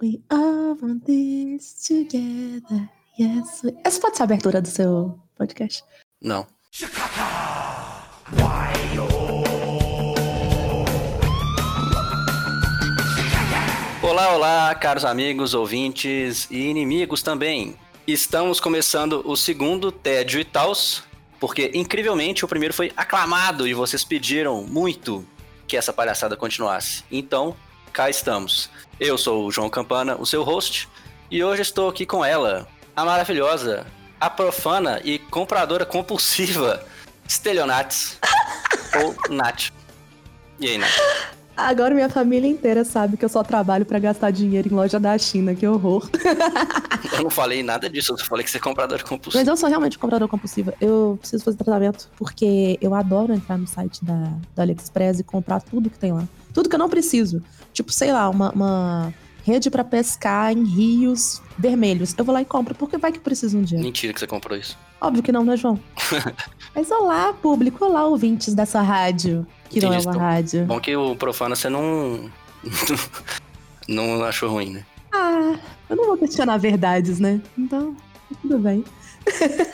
We all want this together. Yes. we- Essa pode ser a abertura do seu podcast? Não. Olá, olá, caros amigos, ouvintes e inimigos também. Estamos começando o segundo Tédio e Taos, porque incrivelmente o primeiro foi aclamado e vocês pediram muito que essa palhaçada continuasse. Então, cá estamos. Eu sou o João Campana, o seu host, e hoje estou aqui com ela, a maravilhosa, a profana e compradora compulsiva, Stelionates, ou Nath. E aí, Nath? Agora minha família inteira sabe que eu só trabalho pra gastar dinheiro em loja da China, que horror. Eu não falei nada disso, eu falei que você é comprador compulsivo. Mas eu sou realmente compradora compulsiva. Eu preciso fazer tratamento porque eu adoro entrar no site da, da AliExpress e comprar tudo que tem lá. Tudo que eu não preciso. Tipo, sei lá, uma, uma rede pra pescar em rios vermelhos. Eu vou lá e compro, porque vai que eu preciso um dia. Mentira que você comprou isso. Óbvio que não, né, João? Mas olá, público. Olá, ouvintes dessa rádio. Que não é Entendi, uma então. rádio. Bom que o Profana você não. não achou ruim, né? Ah, eu não vou questionar verdades, né? Então, tudo bem.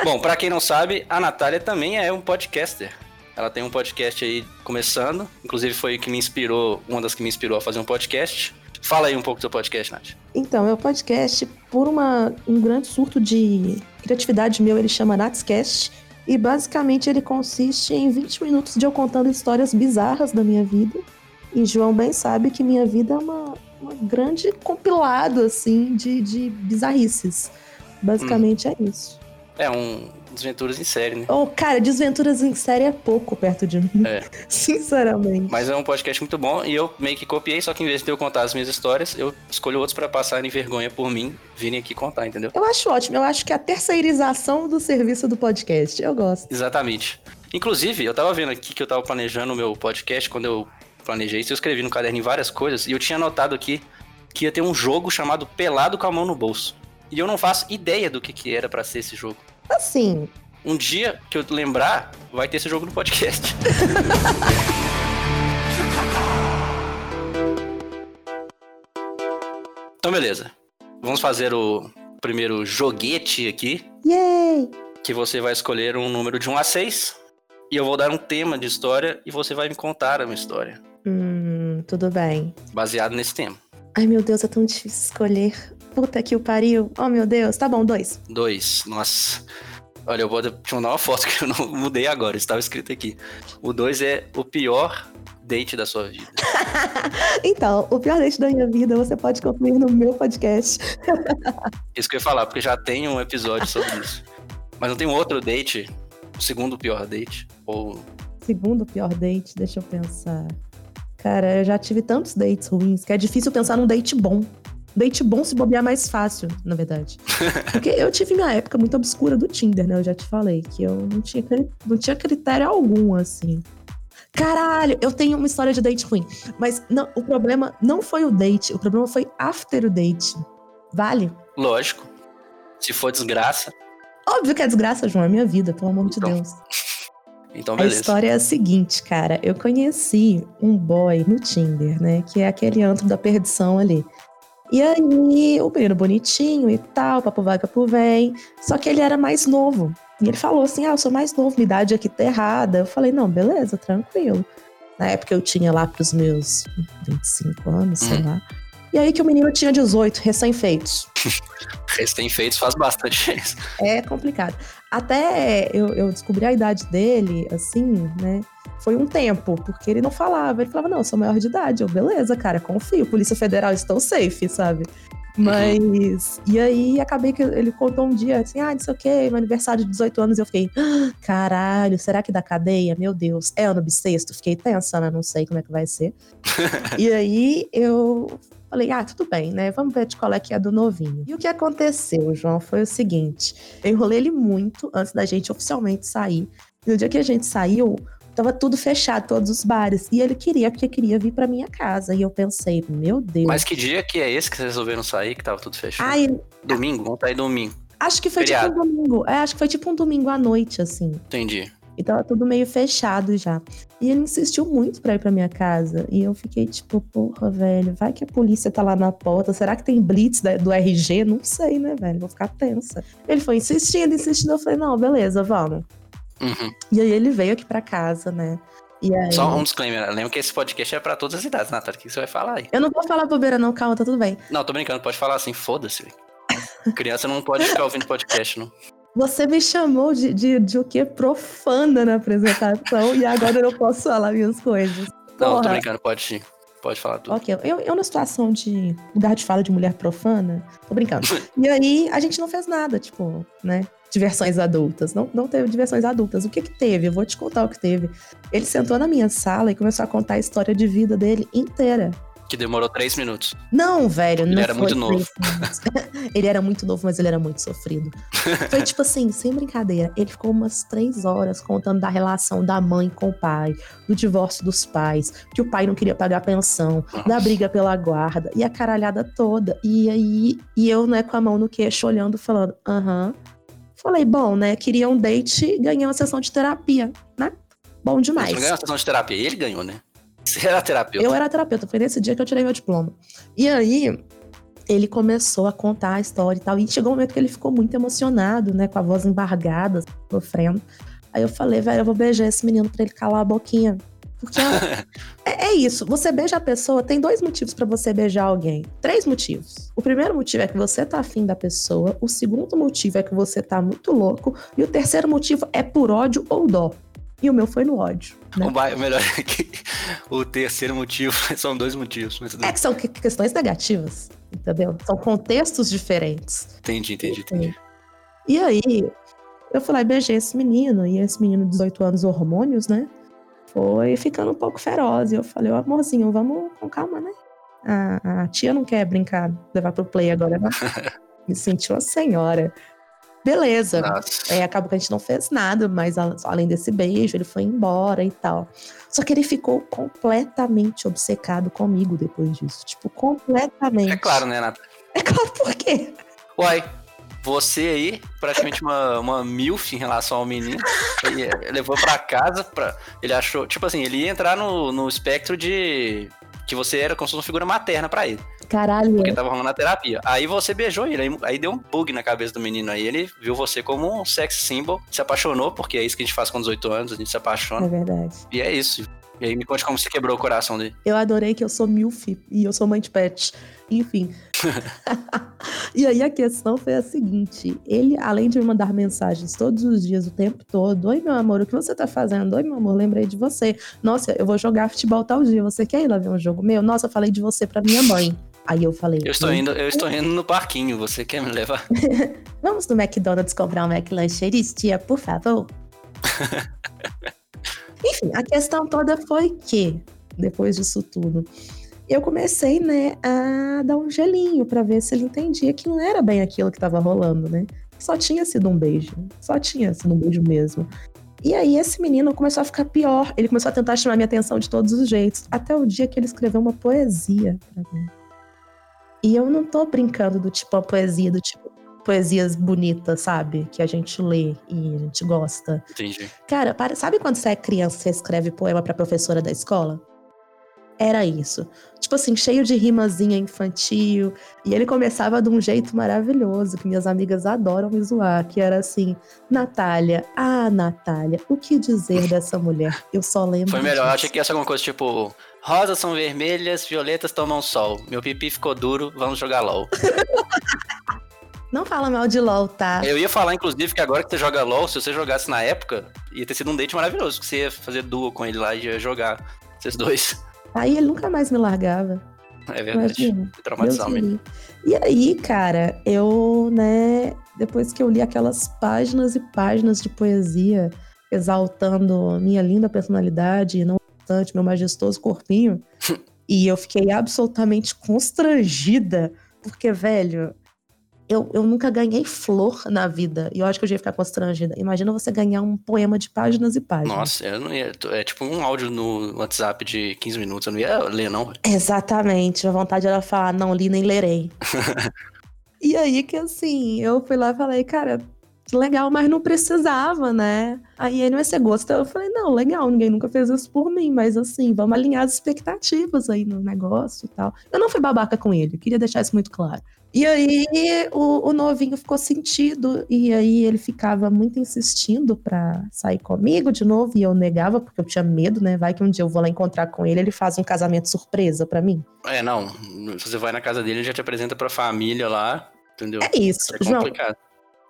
Bom, pra quem não sabe, a Natália também é um podcaster. Ela tem um podcast aí começando. Inclusive foi que me inspirou, uma das que me inspirou a fazer um podcast. Fala aí um pouco do seu podcast, Nath. Então, meu podcast, por uma, um grande surto de criatividade meu, ele chama Natscast. E basicamente ele consiste em 20 minutos de eu contando histórias bizarras da minha vida. E João bem sabe que minha vida é uma, uma grande compilado, assim, de, de bizarrices. Basicamente é isso. É um Desventuras em série, né? Oh, cara, desventuras em série é pouco perto de mim. É. Sinceramente. Mas é um podcast muito bom e eu meio que copiei, só que em vez de eu contar as minhas histórias, eu escolho outros pra passarem vergonha por mim, virem aqui contar, entendeu? Eu acho ótimo. Eu acho que é a terceirização do serviço do podcast. Eu gosto. Exatamente. Inclusive, eu tava vendo aqui que eu tava planejando o meu podcast, quando eu planejei isso, eu escrevi no caderno várias coisas, e eu tinha anotado aqui que ia ter um jogo chamado Pelado com a Mão no Bolso. E eu não faço ideia do que, que era pra ser esse jogo. Assim, Um dia que eu lembrar, vai ter esse jogo no podcast. então, beleza. Vamos fazer o primeiro joguete aqui, yay! que você vai escolher um número de 1 a 6. E eu vou dar um tema de história e você vai me contar uma história Hum, tudo bem. baseado nesse tema. Ai, meu Deus, é tão difícil escolher. Puta que o pariu. Oh, meu Deus. Tá bom, dois. Dois. Nossa. Olha, eu vou te mandar uma foto que eu não mudei agora, estava escrito aqui. O dois é o pior date da sua vida. Então, o pior date da minha vida você pode concluir no meu podcast. Isso que eu ia falar, porque já tem um episódio sobre isso. Mas não tem um outro date, o segundo pior date? Ou. Segundo pior date, deixa eu pensar. Cara, eu já tive tantos dates ruins que é difícil pensar num date bom. Date bom se bobear mais fácil, na verdade. Porque eu tive minha época muito obscura do Tinder, né? Eu já te falei que eu não tinha, não tinha critério algum, assim. Caralho, eu tenho uma história de date ruim. Mas não, o problema não foi o date, o problema foi after o date. Vale? Lógico. Se for desgraça, Óbvio que é desgraça, João, é minha vida, pelo amor de Então, Deus. então A beleza. história é a seguinte, cara. Eu conheci um boy no Tinder, né? Que é aquele antro da perdição ali. E aí, o menino bonitinho e tal, papo vai, papo vem. Só que ele era mais novo. E ele falou assim: Ah, eu sou mais novo, minha idade aqui tá errada. Eu falei: Não, beleza, tranquilo. Na época eu tinha lá pros meus 25 anos, sei Hum. lá. E aí que o menino tinha 18, recém-feitos. Recém-feitos faz bastante diferença. É complicado. Até eu, eu descobri a idade dele, assim, né? Foi um tempo, porque ele não falava. Ele falava, não, eu sou maior de idade. Eu, beleza, cara, confio. Polícia Federal, estou safe, sabe? Mas. E aí acabei que ele contou um dia assim: ah, não sei o quê, meu aniversário de 18 anos. E eu fiquei, "Ah, caralho, será que dá cadeia? Meu Deus, é ano bissexto? Fiquei tensa, né? Não sei como é que vai ser. e aí eu falei, ah, tudo bem, né? Vamos ver de qual é que é do novinho. E o que aconteceu, João, foi o seguinte: eu enrolei ele muito antes da gente oficialmente sair. E no dia que a gente saiu, tava tudo fechado, todos os bares. E ele queria, porque queria vir pra minha casa. E eu pensei, meu Deus. Mas que dia que é esse que vocês resolveram sair, que tava tudo fechado? Ai, Domingo? Vamos sair domingo. acho que foi Feriado. tipo um domingo. É, acho que foi tipo um domingo à noite, assim. Entendi. E tava tudo meio fechado já. E ele insistiu muito pra ir pra minha casa. E eu fiquei tipo, porra, velho, vai que a polícia tá lá na porta. Será que tem blitz do RG? Não sei, né, velho? Vou ficar tensa. Ele foi insistindo, insistindo. Eu falei, não, beleza, vamos. Uhum. E aí ele veio aqui pra casa, né? Aí... Só um disclaimer, lembra que esse podcast é pra todas as idades, Natália. O que você vai falar aí? Eu não vou falar bobeira, não, calma, tá tudo bem. Não, tô brincando, pode falar assim, foda-se. Criança não pode ficar ouvindo podcast, não. Você me chamou de, de, de o quê? Profana na apresentação e agora eu não posso falar minhas coisas. Não, Porra. tô brincando, pode, pode falar tudo. Ok, eu, eu na situação de lugar de fala de mulher profana, tô brincando. E aí a gente não fez nada, tipo, né? Diversões adultas. Não, não teve diversões adultas. O que que teve? Eu vou te contar o que teve. Ele sentou na minha sala e começou a contar a história de vida dele inteira. Que demorou três minutos. Não, velho, Ele não era muito novo. ele era muito novo, mas ele era muito sofrido. Foi tipo assim, sem brincadeira. Ele ficou umas três horas contando da relação da mãe com o pai, do divórcio dos pais, que o pai não queria pagar pensão, da Nossa. briga pela guarda e a caralhada toda. E aí, e eu, né, com a mão no queixo, olhando, falando, aham. Falei, bom, né, queria um date ganhei uma sessão de terapia, né? Bom demais. Você não ganhou uma sessão de terapia, ele ganhou, né? Você era terapeuta. Eu era terapeuta, foi nesse dia que eu tirei meu diploma. E aí, ele começou a contar a história e tal. E chegou um momento que ele ficou muito emocionado, né? Com a voz embargada, sofrendo. Aí eu falei, velho, eu vou beijar esse menino pra ele calar a boquinha. Porque é, é isso. Você beija a pessoa, tem dois motivos pra você beijar alguém. Três motivos. O primeiro motivo é que você tá afim da pessoa. O segundo motivo é que você tá muito louco. E o terceiro motivo é por ódio ou dó. E o meu foi no ódio. Né? O melhor é que o terceiro motivo são dois motivos. Mas É que são que- questões negativas, entendeu? São contextos diferentes. Entendi, entendi, entendi. E aí, eu fui lá e beijei esse menino, e esse menino de 18 anos, hormônios, né? Foi ficando um pouco feroz. E eu falei, ô amorzinho, vamos com calma, né? A, a tia não quer brincar, levar pro play agora, né? Me sentiu a senhora. Beleza. É, acabou que a gente não fez nada, mas a- além desse beijo, ele foi embora e tal. Só que ele ficou completamente obcecado comigo depois disso. Tipo, completamente. É claro, né, Nath? É claro, por quê? Uai, você aí, praticamente uma, uma milf em relação ao menino, ele levou pra casa, pra, ele achou, tipo assim, ele ia entrar no, no espectro de que você era como se fosse uma figura materna pra ele, Caralho. porque tava rolando a terapia. Aí você beijou ele, aí, aí deu um bug na cabeça do menino, aí ele viu você como um sex symbol, se apaixonou, porque é isso que a gente faz com 18 anos, a gente se É apaixona, verdade. e é isso. E aí me conte como você quebrou o coração dele. Eu adorei que eu sou milf e eu sou mãe de pet. Enfim. E aí a questão foi a seguinte: ele, além de me mandar mensagens todos os dias, o tempo todo, oi meu amor, o que você tá fazendo? Oi meu amor, lembrei de você. Nossa, eu vou jogar futebol tal dia. Você quer ir lá ver um jogo meu? Nossa, eu falei de você pra minha mãe. Aí eu falei. Eu estou indo, eu estou indo no parquinho, você quer me levar? Vamos no McDonald's comprar um McLancheries, tia, por favor? Enfim, a questão toda foi que, depois disso tudo, eu comecei, né, a dar um gelinho pra ver se ele entendia que não era bem aquilo que tava rolando, né? Só tinha sido um beijo. Só tinha sido um beijo mesmo. E aí esse menino começou a ficar pior. Ele começou a tentar chamar minha atenção de todos os jeitos. Até o dia que ele escreveu uma poesia pra mim. E eu não tô brincando do tipo, uma poesia do tipo, poesias bonitas, sabe? Que a gente lê e a gente gosta. Entendi. Cara, para- sabe quando você é criança e você escreve poema pra professora da escola? Era isso. Tipo assim, cheio de rimazinha infantil. E ele começava de um jeito maravilhoso, que minhas amigas adoram me zoar, que era assim, Natália, ah, Natália, o que dizer dessa mulher? Eu só lembro. Foi melhor, eu disso." achei que ia ser alguma coisa tipo: rosas são vermelhas, violetas tomam sol. Meu pipi ficou duro, vamos jogar LOL. Não fala mal de LOL, tá? Eu ia falar, inclusive, que agora que você joga LOL, se você jogasse na época, ia ter sido um date maravilhoso, que você ia fazer duo com ele lá e ia jogar vocês dois. Aí ele nunca mais me largava. É verdade. Imagina. Traumatizar mesmo. E aí, cara, eu, né, depois que eu li aquelas páginas e páginas de poesia exaltando minha linda personalidade, e não obstante meu majestoso corpinho, e eu fiquei absolutamente constrangida, porque, velho, eu, eu nunca ganhei flor na vida, e eu acho que eu ia ficar constrangida. Imagina você ganhar um poema de páginas e páginas. Nossa, eu não ia. É tipo um áudio no WhatsApp de 15 minutos, eu não ia ler, não. Exatamente. A vontade era falar, não li nem lerei. e aí que assim, eu fui lá e falei, cara, legal, mas não precisava, né? Aí ele, mas você gostou? Eu falei, não, legal, ninguém nunca fez isso por mim, mas assim, vamos alinhar as expectativas aí no negócio e tal. Eu não fui babaca com ele, queria deixar isso muito claro. E aí o, o, novinho ficou sentido, e aí ele ficava muito insistindo pra sair comigo de novo, e eu negava, porque eu tinha medo, né? Vai que um dia eu vou lá encontrar com ele, ele faz um casamento surpresa para mim. É, não. Você vai na casa dele, ele já te apresenta pra família lá, entendeu? É isso, é complicado.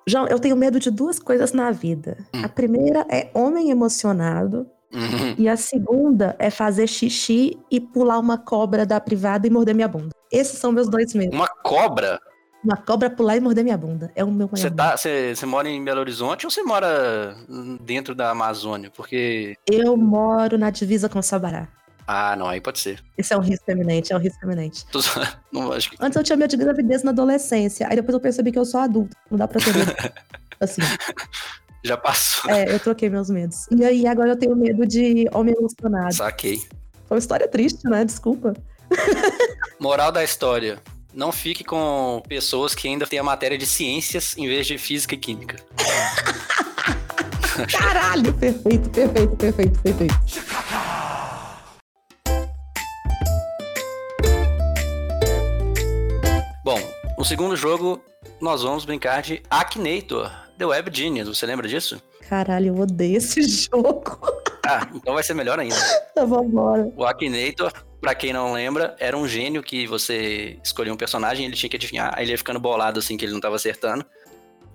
João. João, eu tenho medo de duas coisas na vida. Hum. A primeira é homem emocionado. Uhum. E a segunda é fazer xixi e pular uma cobra da privada e morder minha bunda. Esses são meus dois medos. Uma cobra? Uma cobra pular e morder minha bunda. É o meu maior Você tá, mora em Belo Horizonte ou você mora dentro da Amazônia? Porque. Eu moro na divisa com Sabará. Ah, não, aí pode ser. Isso é um risco eminente, é um risco eminente. não, acho que... Antes eu tinha medo de gravidez na adolescência. Aí depois eu percebi que eu sou adulto. Não dá pra ter medo. assim. Já passou. É, eu troquei meus medos. E aí agora eu tenho medo de homem emocionado. Saquei. Foi uma história triste, né? Desculpa. Moral da história. Não fique com pessoas que ainda têm a matéria de ciências em vez de física e química. Caralho, perfeito, perfeito, perfeito, perfeito. Bom, no segundo jogo, nós vamos brincar de Akinator, The Web Genius. Você lembra disso? Caralho, eu odeio esse jogo. Ah, então vai ser melhor ainda. Então vambora. O Akinator Pra quem não lembra, era um gênio que você escolhia um personagem, ele tinha que adivinhar, aí ele ia ficando bolado assim que ele não tava acertando.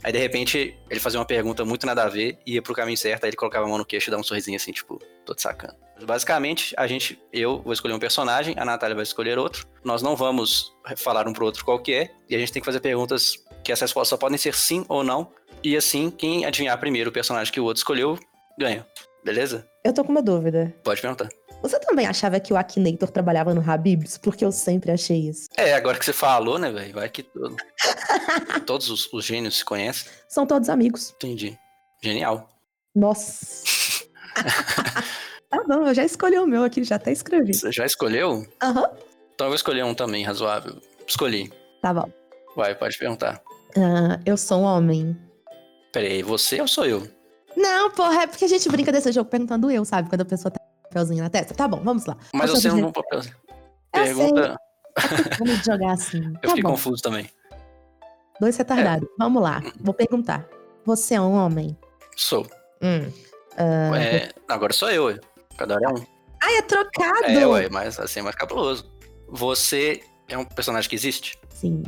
Aí de repente ele fazia uma pergunta muito nada a ver, ia pro caminho certo, aí ele colocava a mão no queixo e dava um sorrisinho assim, tipo, tô te sacando. Basicamente, a gente, eu vou escolher um personagem, a Natália vai escolher outro. Nós não vamos falar um pro outro qual que é, e a gente tem que fazer perguntas que as respostas só podem ser sim ou não. E assim, quem adivinhar primeiro o personagem que o outro escolheu, ganha. Beleza? Eu tô com uma dúvida. Pode perguntar. Você também achava que o Akinator trabalhava no Habibs? Porque eu sempre achei isso. É, agora que você falou, né, velho? Vai que todo... todos os, os, gênios se conhecem. São todos amigos. Entendi. Genial. Nossa. tá bom, eu já escolhi o meu aqui, já até escrevi. Você já escolheu? Aham. Uhum. Então eu vou escolher um também, razoável. Escolhi. Tá bom. Vai, pode perguntar. Uh, eu sou um homem. Peraí, você ou sou eu? Não, porra, é porque a gente brinca desse jogo perguntando eu, sabe? Quando a pessoa tá papelzinho na testa? Tá bom, vamos lá. Mas você não papel. Pergunta. Vamos jogar assim. Eu tá fiquei bom. confuso também. Dois retardados. É. Vamos lá. Vou perguntar. Você é um homem? Sou. Hum. Uh... É, agora sou eu, cada hora é um. Ah, é trocado! É, ué, mas assim é mais cabuloso. Você é um personagem que existe? Sim.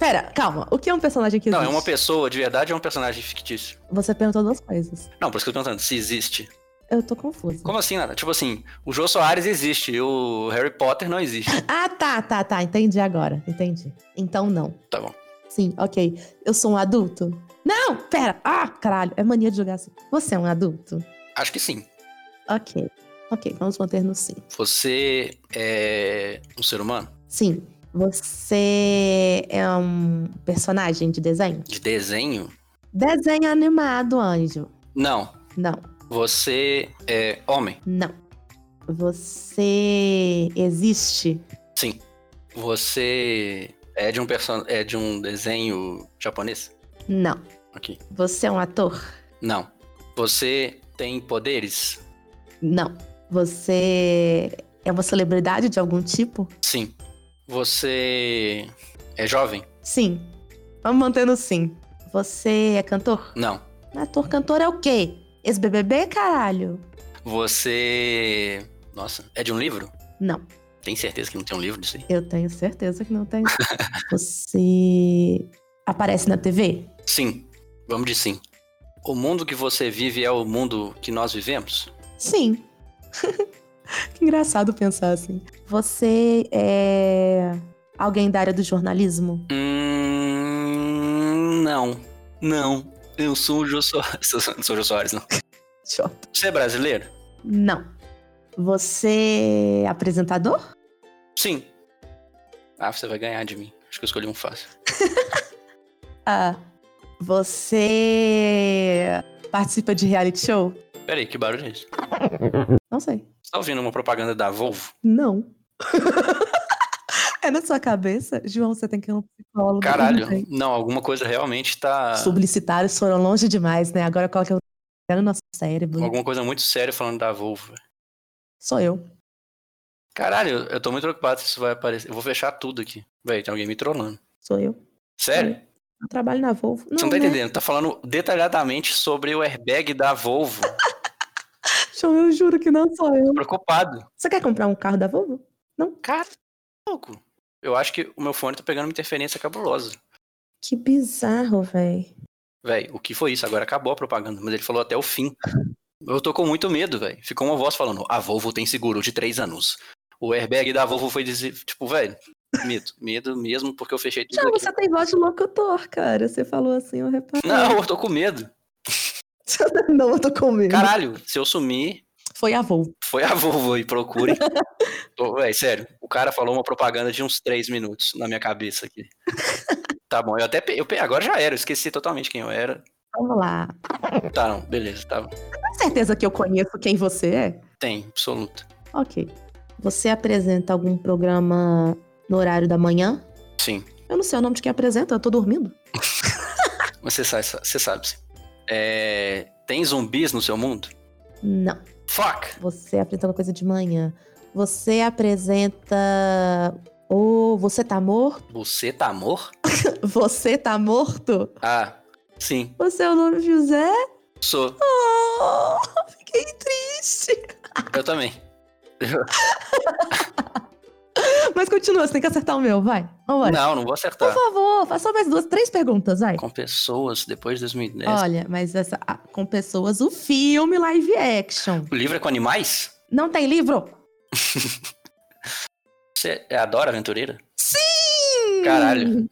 Pera, calma. O que é um personagem que existe? Não, é uma pessoa de verdade ou é um personagem fictício? Você perguntou duas coisas. Não, por isso que eu tô perguntando se existe. Eu tô confusa. Como assim, Nada? Tipo assim, o Jô Soares existe e o Harry Potter não existe. ah, tá, tá, tá. Entendi agora. Entendi. Então não. Tá bom. Sim, ok. Eu sou um adulto? Não, pera. Ah, caralho. É mania de jogar assim. Você é um adulto? Acho que sim. Ok. Ok, vamos manter no sim. Você é um ser humano? Sim. Você é um personagem de desenho? De desenho? Desenho animado, anjo. Não. Não. Você é homem? Não. Você existe? Sim. Você é de um person... é de um desenho japonês? Não. Ok. Você é um ator? Não. Você tem poderes? Não. Você é uma celebridade de algum tipo? Sim. Você é jovem? Sim. Vamos manter no sim. Você é cantor? Não. Ator cantor é o quê? Ex-BBB, caralho? Você. Nossa, é de um livro? Não. Tem certeza que não tem um livro disso aí? Eu tenho certeza que não tem. você aparece na TV? Sim. Vamos de sim. O mundo que você vive é o mundo que nós vivemos? Sim. que engraçado pensar assim. Você é alguém da área do jornalismo? Hum, não. Não. Eu sou o Jô Soares. Não sou o Jô Soares, não. Você é brasileiro? Não. Você é apresentador? Sim. Ah, você vai ganhar de mim. Acho que eu escolhi um fácil. ah. Você participa de reality show? Peraí, que barulho é esse? Não sei. Você tá ouvindo uma propaganda da Volvo? Não. É na sua cabeça? João, você tem que ir um psicólogo. Caralho, Não, não, alguma coisa realmente tá. Publicitários foram longe demais, né? Agora é o no nosso cérebro? Alguma coisa muito séria falando da Volvo. Sou eu. Caralho, eu tô muito preocupado se isso vai aparecer. Eu vou fechar tudo aqui. Véi, tem alguém me trollando. Sou eu. Sério? Eu trabalho na Volvo. Você não tá né? entendendo? Tá falando detalhadamente sobre o airbag da Volvo. João, eu juro que não sou eu. Tô preocupado. Você quer comprar um carro da Volvo? Cara, louco. Eu acho que o meu fone tá pegando uma interferência cabulosa. Que bizarro, velho. Véi, o que foi isso? Agora acabou a propaganda, mas ele falou até o fim. Eu tô com muito medo, velho. Ficou uma voz falando: a Volvo tem seguro de três anos. O airbag da Volvo foi dizer, tipo, velho, medo, medo mesmo, porque eu fechei tudo Já aqui. você tem voz de locutor, cara. Você falou assim, eu reparei. Não, eu tô com medo. não, eu tô com medo. Caralho, se eu sumir, Foi a Volvo. foi a Volvo e procure. Véi, sério, o cara falou uma propaganda de uns três minutos na minha cabeça aqui. Tá bom, eu até eu agora já era, eu esqueci totalmente quem eu era. Vamos lá. Tá, não, beleza, tá. Tem certeza que eu conheço quem você é? Tem, absoluto. Ok. Você apresenta algum programa no horário da manhã? Sim. Eu não sei o nome de quem apresenta, eu tô dormindo. Você sabe, você sabe. É, tem zumbis no seu mundo? Não. Fuck! Você apresenta uma coisa de manhã. Você apresenta. Ou você tá morto? Você tá amor? Você tá morto? Ah, sim, Você é o nome José? sou. Oh, fiquei triste. Eu também. Mas continua, você tem que acertar o meu, vai. Vambora. Não, não vou Por acertar. favor, faça só mais duas, três perguntas, vai. Com pessoas depois de 2010. Olha, mas essa, ah, com pessoas, o filme live action. O livro é com animais? Não tem livro? Você é a Dora Aventureira? Caralho.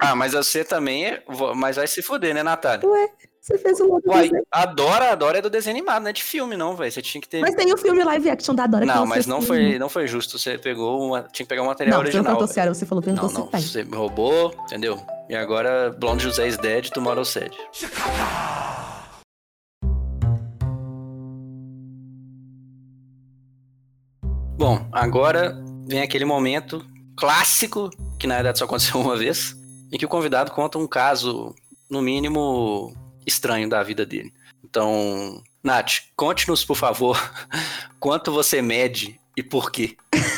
ah, mas você também é. Mas vai se fuder, né, Natália? Ué, você fez o outro Uai, desenho. a Dora, a Dora é do desenho animado, não é de filme, não, velho. Você tinha que ter. Mas tem o filme live action da Dora que Não, você mas não foi, não foi justo. Você pegou uma. Tinha que pegar o material Não, você não original. velho. se era, você falou, perguntou Não, se não. tem. Você me roubou, entendeu? E agora Blonde José is dead, tomorrow sad. Bom, agora vem aquele momento clássico, que na verdade só aconteceu uma vez, em que o convidado conta um caso, no mínimo, estranho da vida dele. Então, Nath, conte-nos, por favor, quanto você mede e por quê.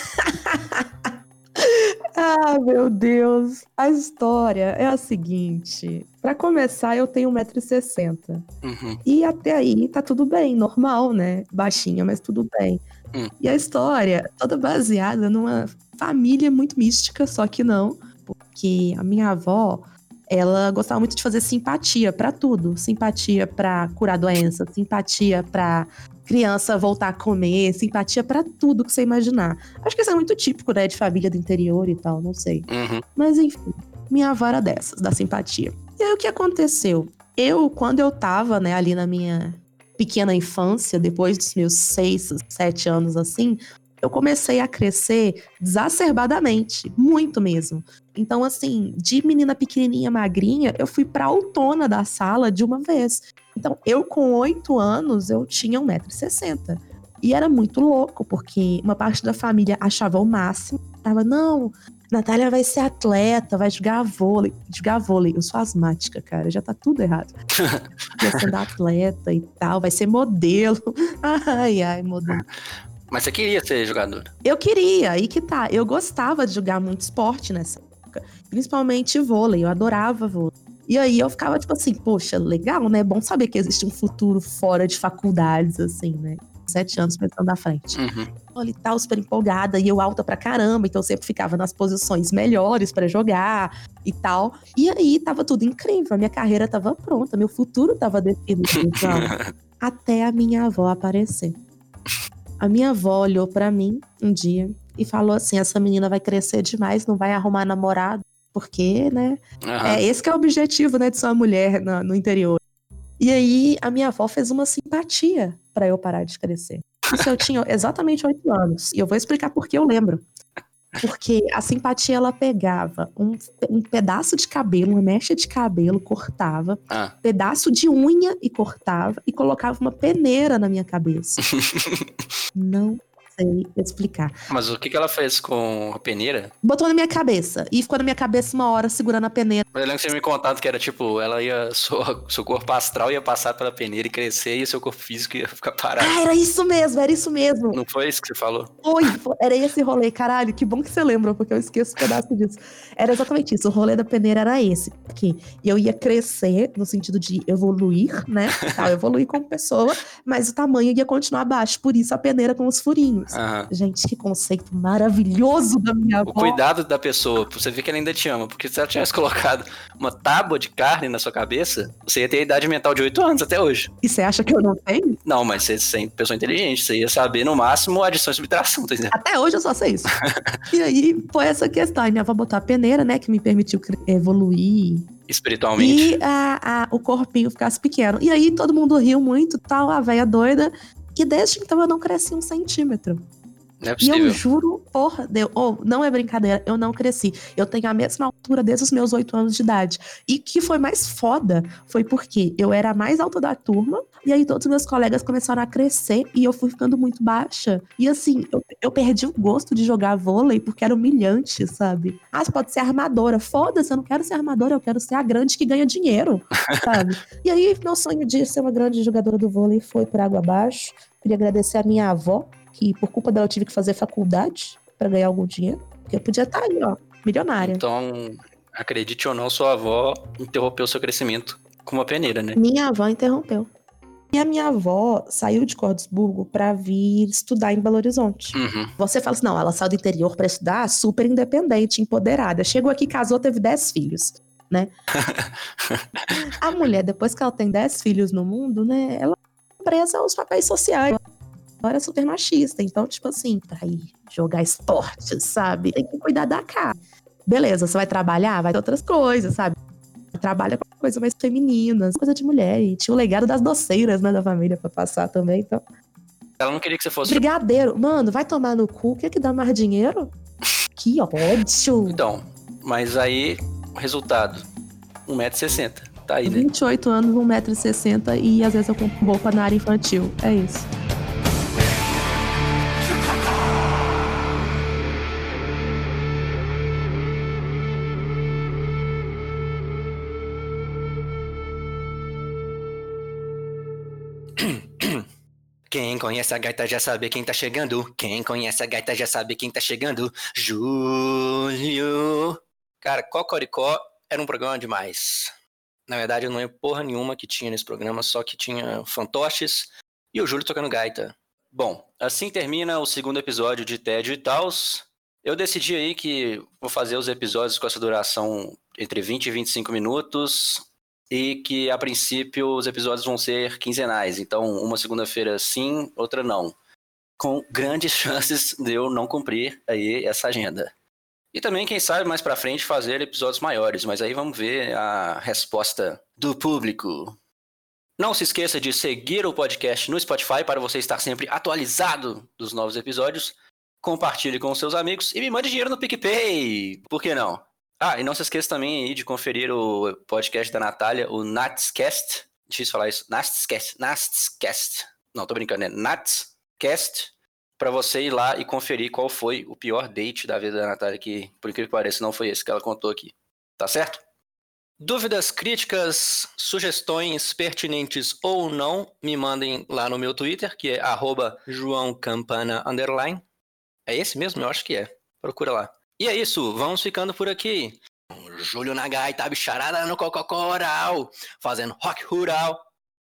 Ah, meu Deus. A história é a seguinte. Pra começar, eu tenho 1,60m. Uhum. E até aí tá tudo bem, normal, né? Baixinha, mas tudo bem. Hum. E a história toda baseada numa família muito mística, só que não, porque a minha avó, ela gostava muito de fazer simpatia pra tudo, simpatia pra curar doença, simpatia pra criança voltar a comer, simpatia pra tudo que você imaginar. Acho que isso é muito típico, né, de família do interior e tal, não sei. Uhum. Mas enfim, minha avó era dessas, da simpatia. E aí o que aconteceu? Eu, quando eu tava, né, ali na minha pequena infância, depois dos meus seis, sete anos assim, eu comecei a crescer exacerbadamente, muito mesmo. Então, assim, de menina pequenininha, magrinha, eu fui pra autona da sala de uma vez. Então, eu com oito anos, eu tinha 1,60m. E era muito louco, porque uma parte da família achava o máximo. Tava, não, Natália vai ser atleta, vai jogar vôlei. Jogar vôlei, eu sou asmática, cara, já tá tudo errado. Vai ser atleta e tal, vai ser modelo. Ai, ai, modelo. Mas você queria ser jogadora. Eu queria, aí que tá. Eu gostava de jogar muito esporte nessa época, principalmente vôlei, eu adorava vôlei. E aí eu ficava tipo assim, poxa, legal, né? Bom saber que existe um futuro fora de faculdades, assim, né? Sete anos pensando na frente. Uhum. Olha, e tal, super empolgada, e eu alta pra caramba, então eu sempre ficava nas posições melhores pra jogar e tal. E aí tava tudo incrível, a minha carreira tava pronta, meu futuro tava definido. Então, até a minha avó aparecer. A minha avó olhou pra mim um dia e falou assim: essa menina vai crescer demais, não vai arrumar namorado, porque, né? Aham. É esse que é o objetivo, né, de ser uma mulher na- no interior. E aí a minha avó fez uma simpatia pra eu parar de crescer. Isso eu tinha exatamente oito anos. E eu vou explicar por que eu lembro. Porque a simpatia ela pegava um, um pedaço de cabelo, uma mecha de cabelo, cortava, Ah. pedaço de unha e cortava e colocava uma peneira na minha cabeça. Não sei explicar. Mas o que, que ela fez com a peneira? Botou na minha cabeça. E ficou na minha cabeça uma hora segurando a peneira. Eu lembro que você me contado que era tipo, ela ia. Seu, seu corpo astral ia passar pela peneira e crescer, e o seu corpo físico ia ficar parado. Ah, era isso mesmo, era isso mesmo. Não foi isso que você falou? Foi, foi, era esse rolê, caralho. Que bom que você lembrou, porque eu esqueço um pedaço disso. Era exatamente isso. O rolê da peneira era esse. Que eu ia crescer no sentido de evoluir, né? Eu evoluir como pessoa, mas o tamanho ia continuar baixo. Por isso a peneira com os furinhos. Aham. Gente, que conceito maravilhoso da minha avó. O cuidado da pessoa, você ver que ela ainda te ama. Porque se ela tivesse colocado uma tábua de carne na sua cabeça, você ia ter a idade mental de 8 anos até hoje. E você acha que eu não tenho? Não, mas você é pessoa inteligente, você ia saber no máximo adição e subtração, tá entendendo? Até hoje eu só sei isso. e aí foi essa questão. Minha avó botou a peneira, né? Que me permitiu evoluir. Espiritualmente. E a, a- o corpinho ficasse pequeno. E aí todo mundo riu muito, tal, a velha doida. E desde então eu não cresci um centímetro. É E eu juro por Deus, oh, não é brincadeira, eu não cresci. Eu tenho a mesma altura desde os meus oito anos de idade. E que foi mais foda foi porque eu era a mais alta da turma, e aí todos os meus colegas começaram a crescer e eu fui ficando muito baixa. E assim, eu, eu perdi o gosto de jogar vôlei porque era humilhante, sabe? Ah, você pode ser armadora. Foda-se, eu não quero ser armadora, eu quero ser a grande que ganha dinheiro, sabe? e aí, meu sonho de ser uma grande jogadora do vôlei foi por água abaixo. Queria agradecer a minha avó, que por culpa dela eu tive que fazer faculdade pra ganhar algum dinheiro. Porque eu podia estar aí, ó, milionária. Então, acredite ou não, sua avó interrompeu seu crescimento com uma peneira, né? Minha avó interrompeu. E a minha avó saiu de Cordesburgo pra vir estudar em Belo Horizonte. Uhum. Você fala assim, não, ela saiu do interior pra estudar, super independente, empoderada. Chegou aqui, casou, teve 10 filhos, né? a mulher, depois que ela tem 10 filhos no mundo, né, ela é presa aos papéis sociais. Agora é super machista. Então, tipo assim, pra ir jogar esporte, sabe? Tem que cuidar da cara. Beleza, você vai trabalhar, vai ter outras coisas, sabe? Trabalha com coisa mais feminina, coisa de mulher. E tinha o legado das doceiras, né, da família pra passar também. Então, Ela não queria que você fosse. Brigadeiro, mano, vai tomar no cu, quer que dá mais dinheiro? Que ódio! Então, mas aí, o resultado: 1,60m. Tá aí, né? 28 anos, 1,60m e às vezes eu compro roupa na área infantil. É isso. Quem conhece a gaita já sabe quem tá chegando. Quem conhece a gaita já sabe quem tá chegando. Júlio. Cara, Cocoricó era um programa demais. Na verdade, eu não lembro porra nenhuma que tinha nesse programa, só que tinha fantoches e o Júlio tocando gaita. Bom, assim termina o segundo episódio de Tédio e Tals. Eu decidi aí que vou fazer os episódios com essa duração entre 20 e 25 minutos e que a princípio os episódios vão ser quinzenais. Então, uma segunda-feira sim, outra não. Com grandes chances de eu não cumprir aí essa agenda. E também, quem sabe, mais pra frente fazer episódios maiores, mas aí vamos ver a resposta do público. Não se esqueça de seguir o podcast no Spotify para você estar sempre atualizado dos novos episódios. Compartilhe com seus amigos e me mande dinheiro no PicPay. Por que não? Ah, e não se esqueça também aí de conferir o podcast da Natália, o Natscast. Difícil falar isso. Natscast. Natscast. Não, tô brincando, é Natscast. Pra você ir lá e conferir qual foi o pior date da vida da Natália, que, por incrível que pareça, não foi esse que ela contou aqui. Tá certo? Dúvidas, críticas, sugestões pertinentes ou não, me mandem lá no meu Twitter, que é underline. É esse mesmo? Eu acho que é. Procura lá. E é isso, vamos ficando por aqui. Júlio Nagai, tá bicharada no Cococoral, fazendo rock rural.